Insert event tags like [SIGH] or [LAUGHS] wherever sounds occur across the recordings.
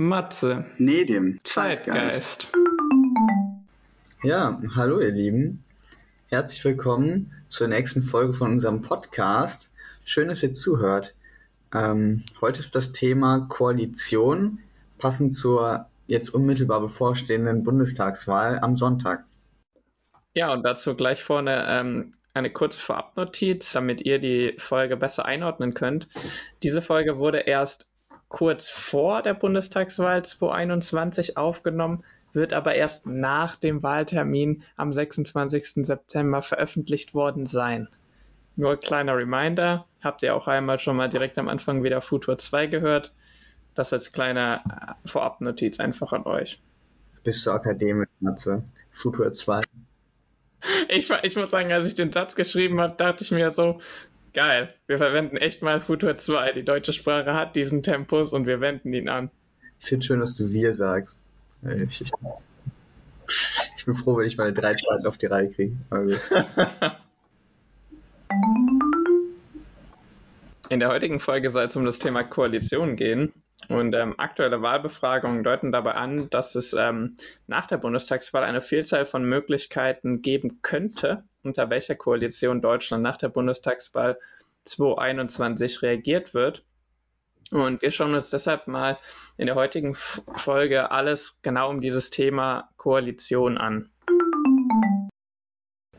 Matze. Nedim. Zeitgeist. Ja, hallo ihr Lieben. Herzlich willkommen zur nächsten Folge von unserem Podcast. Schön, dass ihr zuhört. Ähm, heute ist das Thema Koalition, passend zur jetzt unmittelbar bevorstehenden Bundestagswahl am Sonntag. Ja, und dazu gleich vorne ähm, eine kurze Vorabnotiz, damit ihr die Folge besser einordnen könnt. Diese Folge wurde erst kurz vor der Bundestagswahl 2021 aufgenommen, wird aber erst nach dem Wahltermin am 26. September veröffentlicht worden sein. Nur kleiner Reminder, habt ihr auch einmal schon mal direkt am Anfang wieder Futur 2 gehört. Das als kleine äh, Vorabnotiz einfach an euch. Bist du akademisch, Matze? Futur 2. [LAUGHS] Ich, ich muss sagen, als ich den Satz geschrieben habe, dachte ich mir so, geil, wir verwenden echt mal Futur 2. Die deutsche Sprache hat diesen Tempus und wir wenden ihn an. Ich finde schön, dass du wir sagst. Ich, ich, ich bin froh, wenn ich meine drei Zeiten auf die Reihe kriege. Also. In der heutigen Folge soll es um das Thema Koalition gehen. Und ähm, aktuelle Wahlbefragungen deuten dabei an, dass es ähm, nach der Bundestagswahl eine Vielzahl von Möglichkeiten geben könnte, unter welcher Koalition Deutschland nach der Bundestagswahl 2021 reagiert wird. Und wir schauen uns deshalb mal in der heutigen Folge alles genau um dieses Thema Koalition an.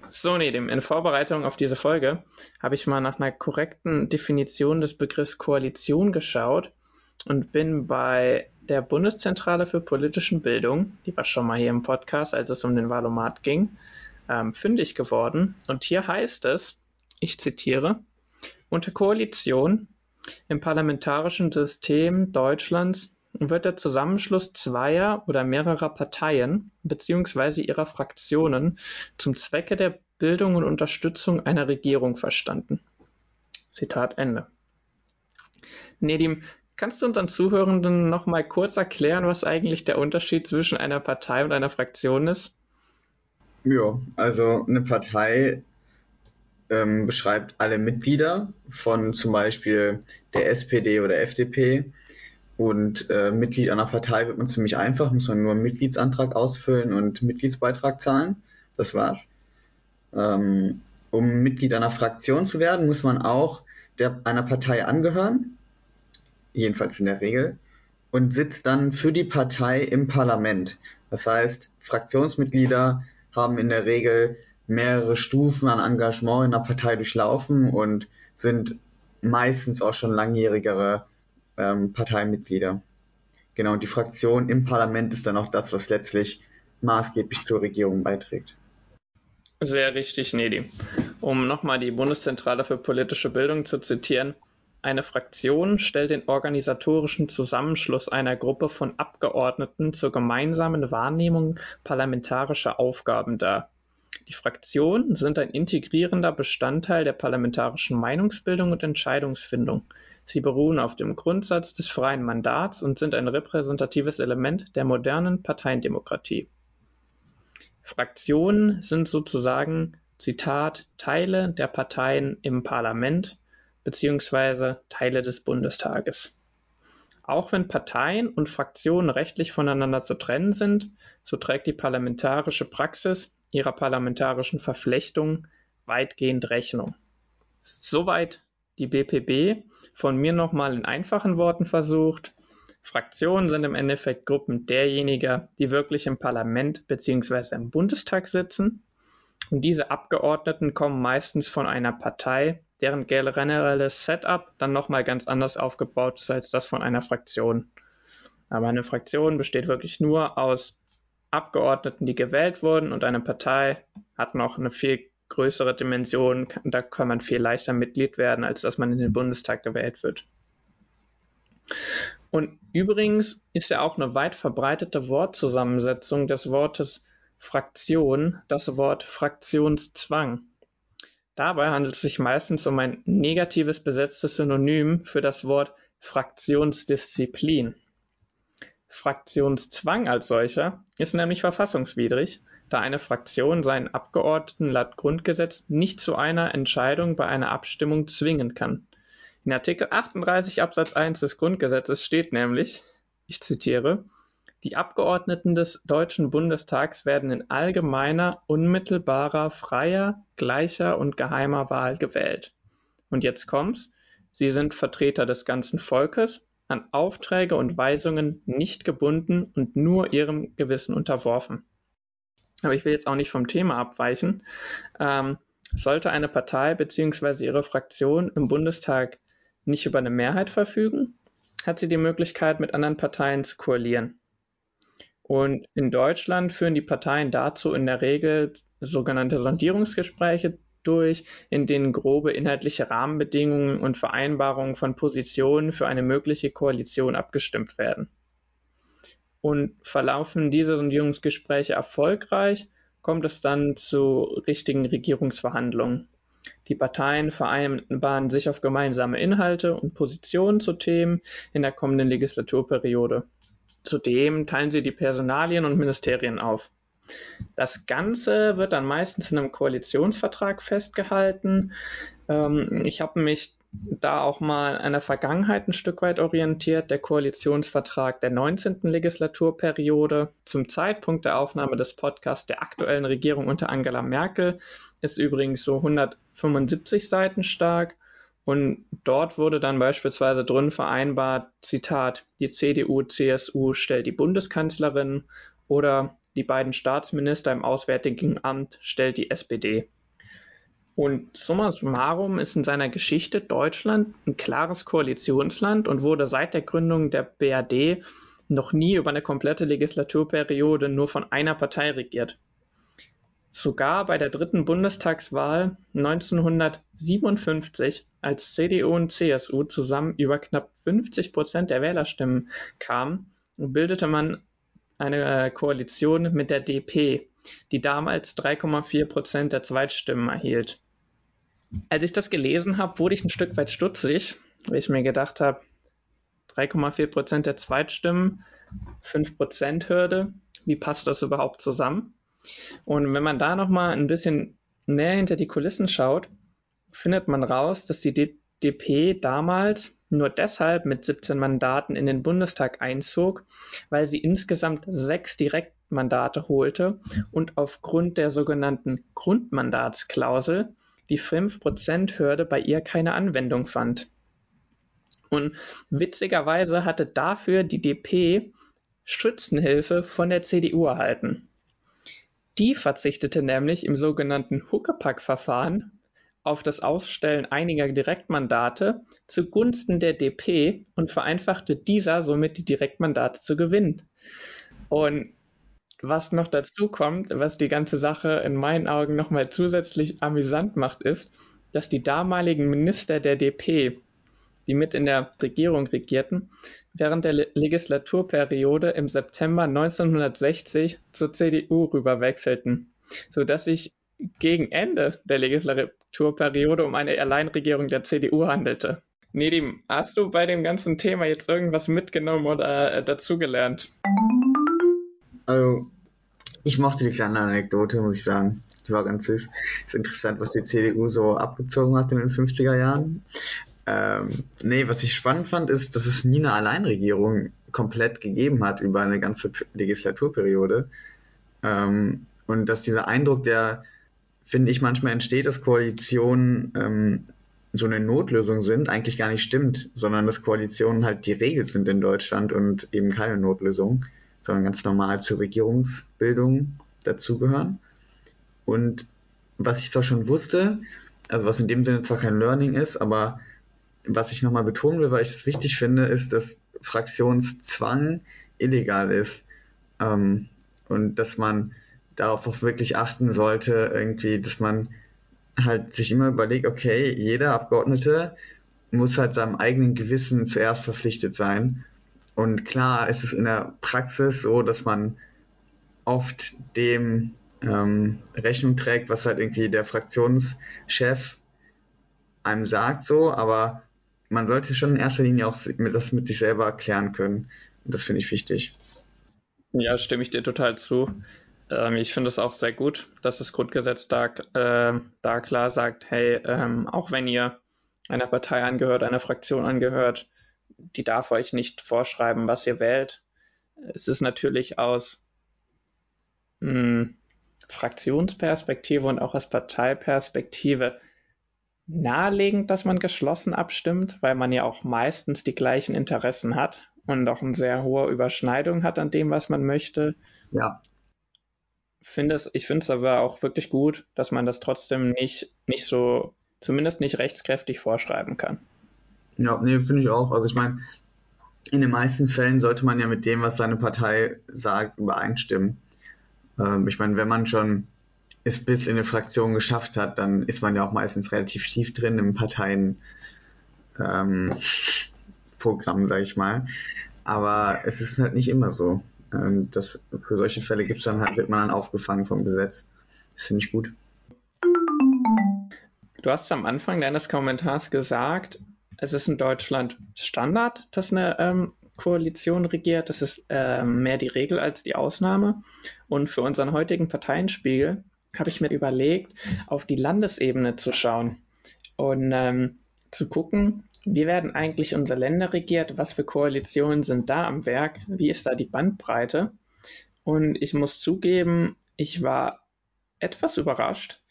So, Nedim, in Vorbereitung auf diese Folge habe ich mal nach einer korrekten Definition des Begriffs Koalition geschaut und bin bei der Bundeszentrale für politischen Bildung, die war schon mal hier im Podcast, als es um den Wahlomat ging, ähm, fündig geworden. Und hier heißt es, ich zitiere, unter Koalition im parlamentarischen System Deutschlands wird der Zusammenschluss zweier oder mehrerer Parteien bzw. ihrer Fraktionen zum Zwecke der Bildung und Unterstützung einer Regierung verstanden. Zitat Ende. Nedim, Kannst du unseren Zuhörenden noch mal kurz erklären, was eigentlich der Unterschied zwischen einer Partei und einer Fraktion ist? Ja, also eine Partei ähm, beschreibt alle Mitglieder von zum Beispiel der SPD oder FDP. Und äh, Mitglied einer Partei wird man ziemlich einfach, muss man nur einen Mitgliedsantrag ausfüllen und Mitgliedsbeitrag zahlen. Das war's. Ähm, um Mitglied einer Fraktion zu werden, muss man auch der, einer Partei angehören jedenfalls in der Regel, und sitzt dann für die Partei im Parlament. Das heißt, Fraktionsmitglieder haben in der Regel mehrere Stufen an Engagement in der Partei durchlaufen und sind meistens auch schon langjährigere ähm, Parteimitglieder. Genau, und die Fraktion im Parlament ist dann auch das, was letztlich maßgeblich zur Regierung beiträgt. Sehr richtig, Nedi. Um nochmal die Bundeszentrale für politische Bildung zu zitieren, eine Fraktion stellt den organisatorischen Zusammenschluss einer Gruppe von Abgeordneten zur gemeinsamen Wahrnehmung parlamentarischer Aufgaben dar. Die Fraktionen sind ein integrierender Bestandteil der parlamentarischen Meinungsbildung und Entscheidungsfindung. Sie beruhen auf dem Grundsatz des freien Mandats und sind ein repräsentatives Element der modernen Parteiendemokratie. Fraktionen sind sozusagen Zitat Teile der Parteien im Parlament beziehungsweise Teile des Bundestages. Auch wenn Parteien und Fraktionen rechtlich voneinander zu trennen sind, so trägt die parlamentarische Praxis ihrer parlamentarischen Verflechtung weitgehend Rechnung. Soweit die BPB. Von mir nochmal in einfachen Worten versucht. Fraktionen sind im Endeffekt Gruppen derjenigen, die wirklich im Parlament bzw. im Bundestag sitzen. Und diese Abgeordneten kommen meistens von einer Partei, deren generelles Setup dann nochmal ganz anders aufgebaut ist als das von einer Fraktion. Aber eine Fraktion besteht wirklich nur aus Abgeordneten, die gewählt wurden und eine Partei hat noch eine viel größere Dimension. Da kann man viel leichter Mitglied werden, als dass man in den Bundestag gewählt wird. Und übrigens ist ja auch eine weit verbreitete Wortzusammensetzung des Wortes Fraktion das Wort Fraktionszwang. Dabei handelt es sich meistens um ein negatives besetztes Synonym für das Wort Fraktionsdisziplin. Fraktionszwang als solcher ist nämlich verfassungswidrig, da eine Fraktion seinen Abgeordneten laut Grundgesetz nicht zu einer Entscheidung bei einer Abstimmung zwingen kann. In Artikel 38 Absatz 1 des Grundgesetzes steht nämlich, ich zitiere, die Abgeordneten des Deutschen Bundestags werden in allgemeiner, unmittelbarer, freier, gleicher und geheimer Wahl gewählt. Und jetzt kommt's. Sie sind Vertreter des ganzen Volkes, an Aufträge und Weisungen nicht gebunden und nur ihrem Gewissen unterworfen. Aber ich will jetzt auch nicht vom Thema abweichen. Ähm, sollte eine Partei bzw. ihre Fraktion im Bundestag nicht über eine Mehrheit verfügen, hat sie die Möglichkeit, mit anderen Parteien zu koalieren. Und in Deutschland führen die Parteien dazu in der Regel sogenannte Sondierungsgespräche durch, in denen grobe inhaltliche Rahmenbedingungen und Vereinbarungen von Positionen für eine mögliche Koalition abgestimmt werden. Und verlaufen diese Sondierungsgespräche erfolgreich, kommt es dann zu richtigen Regierungsverhandlungen. Die Parteien vereinbaren sich auf gemeinsame Inhalte und Positionen zu Themen in der kommenden Legislaturperiode. Zudem teilen sie die Personalien und Ministerien auf. Das Ganze wird dann meistens in einem Koalitionsvertrag festgehalten. Ähm, ich habe mich da auch mal an der Vergangenheit ein Stück weit orientiert. Der Koalitionsvertrag der 19. Legislaturperiode zum Zeitpunkt der Aufnahme des Podcasts der aktuellen Regierung unter Angela Merkel ist übrigens so 175 Seiten stark und dort wurde dann beispielsweise drin vereinbart, Zitat, die CDU, CSU stellt die Bundeskanzlerin oder die beiden Staatsminister im Auswärtigen Amt stellt die SPD. Und summa summarum ist in seiner Geschichte Deutschland ein klares Koalitionsland und wurde seit der Gründung der BRD noch nie über eine komplette Legislaturperiode nur von einer Partei regiert. Sogar bei der dritten Bundestagswahl 1957, als CDU und CSU zusammen über knapp 50 Prozent der Wählerstimmen kamen, bildete man eine äh, Koalition mit der DP, die damals 3,4 Prozent der Zweitstimmen erhielt. Als ich das gelesen habe, wurde ich ein Stück weit stutzig, weil ich mir gedacht habe, 3,4 Prozent der Zweitstimmen, 5 Prozent Hürde, wie passt das überhaupt zusammen? Und wenn man da nochmal ein bisschen näher hinter die Kulissen schaut, findet man raus, dass die DP damals nur deshalb mit 17 Mandaten in den Bundestag einzog, weil sie insgesamt sechs Direktmandate holte und aufgrund der sogenannten Grundmandatsklausel die 5%-Hürde bei ihr keine Anwendung fand. Und witzigerweise hatte dafür die DP Schützenhilfe von der CDU erhalten. Die verzichtete nämlich im sogenannten Huckepack-Verfahren auf das Ausstellen einiger Direktmandate zugunsten der DP und vereinfachte dieser somit die Direktmandate zu gewinnen. Und was noch dazu kommt, was die ganze Sache in meinen Augen nochmal zusätzlich amüsant macht, ist, dass die damaligen Minister der DP, die mit in der Regierung regierten, während der Legislaturperiode im September 1960 zur CDU rüberwechselten, sodass sich gegen Ende der Legislaturperiode um eine Alleinregierung der CDU handelte. Nedim, hast du bei dem ganzen Thema jetzt irgendwas mitgenommen oder äh, dazugelernt? Also, ich mochte die kleine Anekdote, muss ich sagen. Die war ganz süß. Ist interessant, was die CDU so abgezogen hat in den 50er Jahren. Ähm, nee, was ich spannend fand, ist, dass es nie eine Alleinregierung komplett gegeben hat über eine ganze Legislaturperiode. Ähm, und dass dieser Eindruck, der, finde ich, manchmal entsteht, dass Koalitionen ähm, so eine Notlösung sind, eigentlich gar nicht stimmt, sondern dass Koalitionen halt die Regel sind in Deutschland und eben keine Notlösung, sondern ganz normal zur Regierungsbildung dazugehören. Und was ich zwar schon wusste, also was in dem Sinne zwar kein Learning ist, aber was ich nochmal betonen will, weil ich es wichtig finde, ist, dass Fraktionszwang illegal ist ähm, und dass man darauf auch wirklich achten sollte, irgendwie, dass man halt sich immer überlegt, okay, jeder Abgeordnete muss halt seinem eigenen Gewissen zuerst verpflichtet sein. Und klar ist es in der Praxis so, dass man oft dem ähm, Rechnung trägt, was halt irgendwie der Fraktionschef einem sagt, so, aber man sollte schon in erster Linie auch das mit sich selber erklären können. Und das finde ich wichtig. Ja, stimme ich dir total zu. Ähm, ich finde es auch sehr gut, dass das Grundgesetz da, äh, da klar sagt, hey, ähm, auch wenn ihr einer Partei angehört, einer Fraktion angehört, die darf euch nicht vorschreiben, was ihr wählt. Es ist natürlich aus mh, hm, Fraktionsperspektive und auch aus Parteiperspektive naheliegend, dass man geschlossen abstimmt, weil man ja auch meistens die gleichen Interessen hat und auch eine sehr hohe Überschneidung hat an dem, was man möchte. Ja. Finde es, ich finde es aber auch wirklich gut, dass man das trotzdem nicht, nicht so, zumindest nicht rechtskräftig vorschreiben kann. Ja, nee, finde ich auch. Also ich meine, in den meisten Fällen sollte man ja mit dem, was seine Partei sagt, übereinstimmen. Ähm, ich meine, wenn man schon es bis in eine Fraktion geschafft hat, dann ist man ja auch meistens relativ tief drin im Parteienprogramm, ähm, sag ich mal. Aber es ist halt nicht immer so. Ähm, das, für solche Fälle gibt's dann halt, wird man dann aufgefangen vom Gesetz. Das finde ich gut. Du hast am Anfang deines Kommentars gesagt, es ist in Deutschland Standard, dass eine ähm, Koalition regiert. Das ist äh, mehr die Regel als die Ausnahme. Und für unseren heutigen Parteienspiegel habe ich mir überlegt, auf die Landesebene zu schauen und ähm, zu gucken, wie werden eigentlich unsere Länder regiert, was für Koalitionen sind da am Werk, wie ist da die Bandbreite. Und ich muss zugeben, ich war etwas überrascht,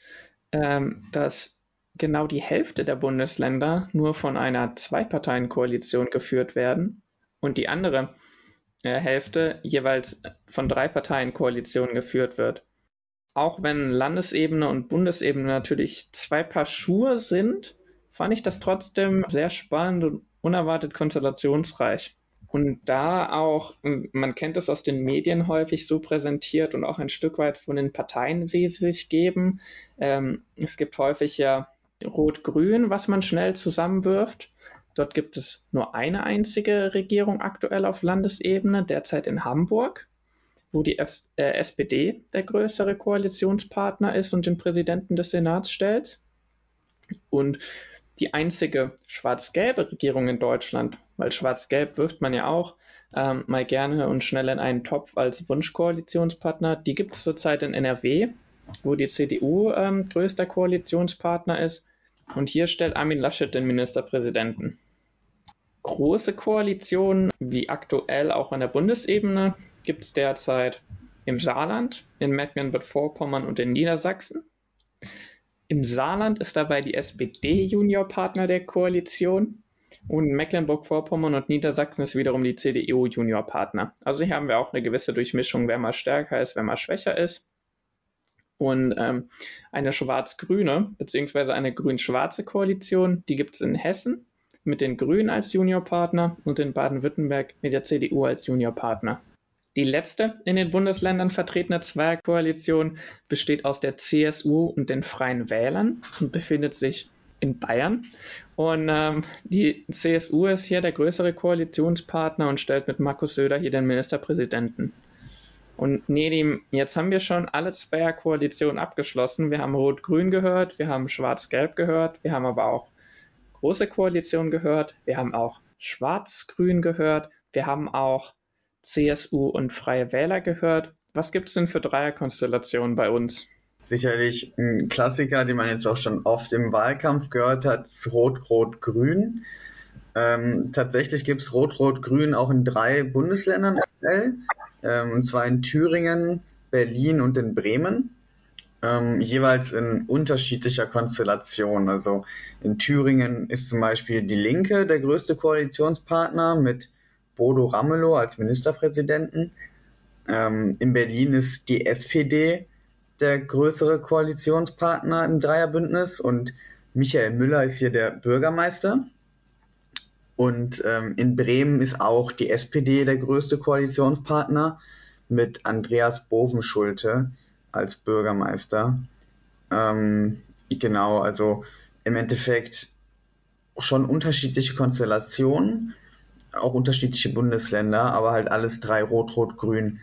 ähm, dass genau die Hälfte der Bundesländer nur von einer Zwei-Parteien-Koalition geführt werden und die andere äh, Hälfte jeweils von drei Parteien-Koalitionen geführt wird. Auch wenn Landesebene und Bundesebene natürlich zwei Paar Schuhe sind, fand ich das trotzdem sehr spannend und unerwartet konstellationsreich. Und da auch, man kennt es aus den Medien häufig so präsentiert und auch ein Stück weit von den Parteien, wie sie sich geben. Ähm, es gibt häufig ja Rot-Grün, was man schnell zusammenwirft. Dort gibt es nur eine einzige Regierung aktuell auf Landesebene, derzeit in Hamburg, wo die F äh, SPD der größere Koalitionspartner ist und den Präsidenten des Senats stellt. Und die einzige schwarz-gelbe Regierung in Deutschland, weil schwarz-gelb wirft man ja auch ähm, mal gerne und schnell in einen Topf als Wunschkoalitionspartner, die gibt es zurzeit in NRW, wo die CDU ähm, größter Koalitionspartner ist und hier stellt Armin Laschet den Ministerpräsidenten. Große Koalitionen, wie aktuell auch an der Bundesebene, gibt es derzeit im Saarland, in Mecklenburg-Vorpommern und in Niedersachsen. Im Saarland ist dabei die SPD Juniorpartner der Koalition und Mecklenburg-Vorpommern und Niedersachsen ist wiederum die CDU Juniorpartner. Also hier haben wir auch eine gewisse Durchmischung, wer mal stärker ist, wer mal schwächer ist. Und ähm, eine schwarz-grüne beziehungsweise eine grün-schwarze Koalition, die gibt es in Hessen mit den Grünen als Juniorpartner und in Baden-Württemberg mit der CDU als Juniorpartner. Die letzte in den Bundesländern vertretene Zweierkoalition besteht aus der CSU und den Freien Wählern und befindet sich in Bayern. Und ähm, die CSU ist hier der größere Koalitionspartner und stellt mit Markus Söder hier den Ministerpräsidenten. Und Nedim, jetzt haben wir schon alle Zweierkoalitionen abgeschlossen. Wir haben Rot-Grün gehört, wir haben Schwarz-Gelb gehört, wir haben aber auch Große Koalition gehört, wir haben auch Schwarz-Grün gehört, wir haben auch CSU und Freie Wähler gehört. Was gibt es denn für Dreierkonstellationen bei uns? Sicherlich ein Klassiker, den man jetzt auch schon oft im Wahlkampf gehört hat, Rot-Rot-Grün. Ähm, tatsächlich gibt es Rot-Rot-Grün auch in drei Bundesländern aktuell, ähm, und zwar in Thüringen, Berlin und in Bremen. Ähm, jeweils in unterschiedlicher Konstellation. Also in Thüringen ist zum Beispiel die Linke der größte Koalitionspartner mit Bodo Ramelow als Ministerpräsidenten. Ähm, in Berlin ist die SPD der größere Koalitionspartner im Dreierbündnis und Michael Müller ist hier der Bürgermeister. Und ähm, in Bremen ist auch die SPD der größte Koalitionspartner mit Andreas Bovenschulte als Bürgermeister. Ähm, genau, also im Endeffekt schon unterschiedliche Konstellationen, auch unterschiedliche Bundesländer, aber halt alles drei Rot-Rot-Grün.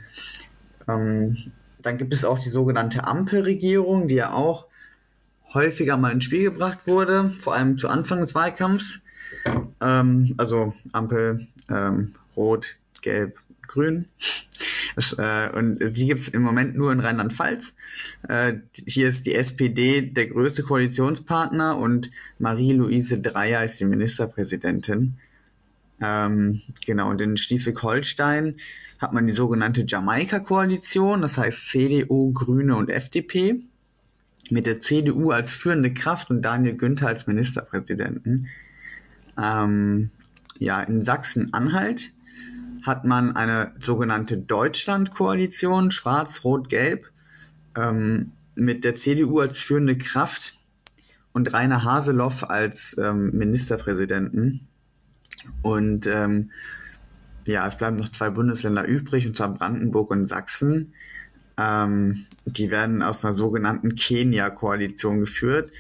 Ähm, dann gibt es auch die sogenannte Ampelregierung, die ja auch häufiger mal ins Spiel gebracht wurde, vor allem zu Anfang des Wahlkampfs. Ähm, also Ampel, ähm, Rot, Gelb, Grün. Das, äh, und die gibt es im Moment nur in Rheinland-Pfalz. Äh, hier ist die SPD der größte Koalitionspartner und Marie-Louise Dreyer ist die Ministerpräsidentin. Ähm, genau, und in Schleswig-Holstein hat man die sogenannte Jamaika-Koalition, das heißt CDU, Grüne und FDP, mit der CDU als führende Kraft und Daniel Günther als Ministerpräsidenten. Ähm, ja, in Sachsen-Anhalt hat man eine sogenannte Deutschland-Koalition, schwarz, rot, gelb, ähm, mit der CDU als führende Kraft und Rainer Haseloff als ähm, Ministerpräsidenten. Und ähm, ja, es bleiben noch zwei Bundesländer übrig, und zwar Brandenburg und Sachsen. Ähm, die werden aus einer sogenannten Kenia-Koalition geführt.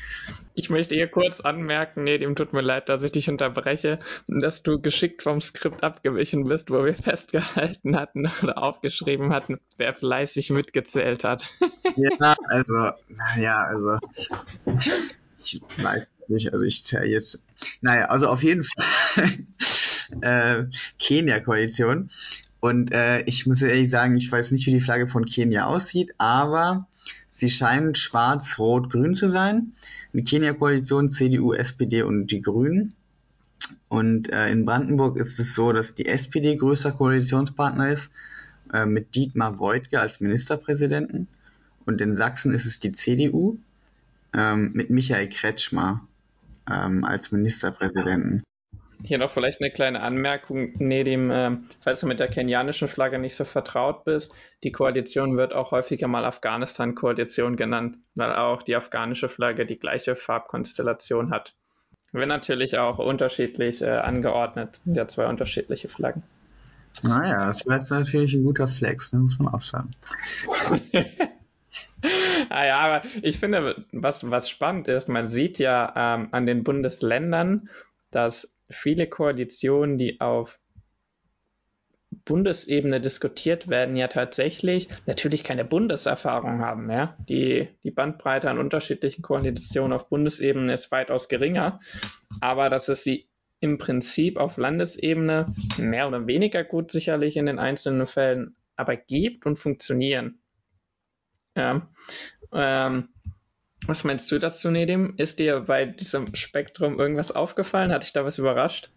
Ich möchte hier kurz anmerken, nee, dem tut mir leid, dass ich dich unterbreche, dass du geschickt vom Skript abgewichen bist, wo wir [LAUGHS] festgehalten hatten oder aufgeschrieben hatten, wer fleißig mitgezählt hat. ja, also, naja, also, ich weiß es nicht, also ich zähle jetzt, naja, also auf jeden Fall [LAUGHS] äh, Kenia-Koalition. Und äh, ich muss ehrlich sagen, ich weiß nicht, wie die Flagge von Kenia aussieht, aber sie scheint schwarz-rot-grün zu sein. Eine Kenia-Koalition, CDU, SPD und die Grünen. Und äh, in Brandenburg ist es so, dass die SPD größter Koalitionspartner ist, äh, mit Dietmar Woidke als Ministerpräsidenten. Und in Sachsen ist es die CDU ähm, mit Michael Kretschmer ähm, als Ministerpräsidenten. Hier noch vielleicht eine kleine Anmerkung, Nedim, äh, falls du mit der kenianischen Flagge nicht so vertraut bist, die Koalition wird auch häufiger mal Afghanistan-Koalition genannt, weil auch die afghanische Flagge die gleiche Farbkonstellation hat. Wird natürlich auch unterschiedlich äh, angeordnet, sind ja zwei unterschiedliche Flaggen. Naja, das wäre jetzt natürlich ein guter Flex, ne, muss man auch sagen. [LAUGHS] [LAUGHS] ah ja, aber ich finde, was, was spannend ist, man sieht ja ähm, an den Bundesländern, dass viele Koalitionen, die auf Bundesebene diskutiert werden, ja tatsächlich natürlich keine Bundeserfahrung haben. Ja? Die, die Bandbreite an unterschiedlichen Koalitionen auf Bundesebene ist weitaus geringer, aber dass es sie im Prinzip auf Landesebene mehr oder weniger gut sicherlich in den einzelnen Fällen aber gibt und funktionieren. Ja. Ähm, was meinst du dazu, Nedim? Ist dir bei diesem Spektrum irgendwas aufgefallen? Hat dich da was überrascht?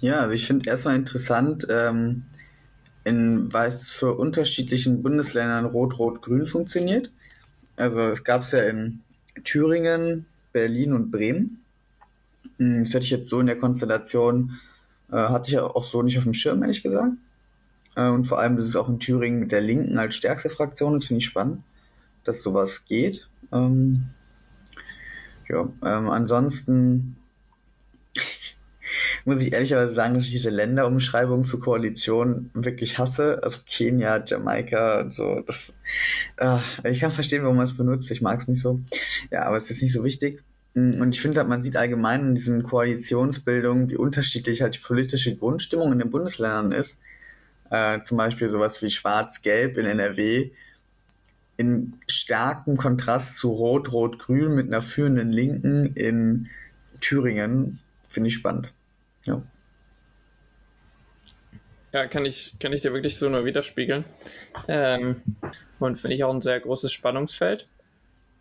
Ja, also ich finde erstmal interessant, ähm, in was für unterschiedlichen Bundesländern Rot-Rot-Grün funktioniert. Also es gab es ja in Thüringen, Berlin und Bremen. Hm, das hätte ich jetzt so in der Konstellation, äh, hatte ich ja auch so nicht auf dem Schirm, ehrlich gesagt. Äh, und vor allem, dass es auch in Thüringen mit der Linken als stärkste Fraktion ist, finde ich spannend, dass sowas geht. Ähm, ja, ähm, ansonsten [LAUGHS] muss ich ehrlicherweise sagen, dass ich diese Länderumschreibung für Koalitionen wirklich hasse. Also Kenia, Jamaika und so. Das, äh, ich kann verstehen, warum man es benutzt. Ich mag es nicht so. Ja, aber es ist nicht so wichtig. Und ich finde, man sieht allgemein in diesen Koalitionsbildungen, wie unterschiedlich halt die politische Grundstimmung in den Bundesländern ist. Äh, zum Beispiel sowas wie Schwarz-Gelb in NRW in starkem Kontrast zu Rot-Rot-Grün mit einer führenden Linken in Thüringen. Finde ich spannend. Ja. Ja, kann ich, kann ich dir wirklich so nur widerspiegeln. Ähm, und finde ich auch ein sehr großes Spannungsfeld.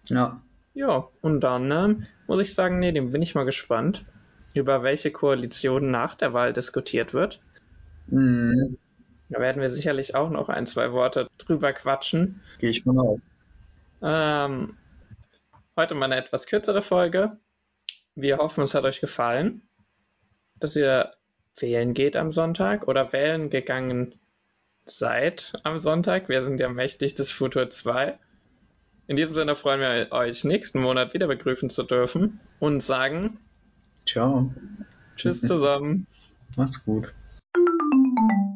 Ja. Ja, und dann ähm, muss ich sagen, nee, dem bin ich mal gespannt, über welche Koalition nach der Wahl diskutiert wird. Mhm. Da werden wir sicherlich auch noch ein, zwei Worte drüber quatschen. Gehe ich von aus. Ähm, heute mal eine etwas kürzere Folge. Wir hoffen, es hat euch gefallen, dass ihr wählen geht am Sonntag oder wählen gegangen seid am Sonntag. Wir sind ja mächtig des Futur 2. In diesem Sinne freuen wir euch nächsten Monat wieder begrüßen zu dürfen und sagen Ciao. Tschüss zusammen. Macht's gut.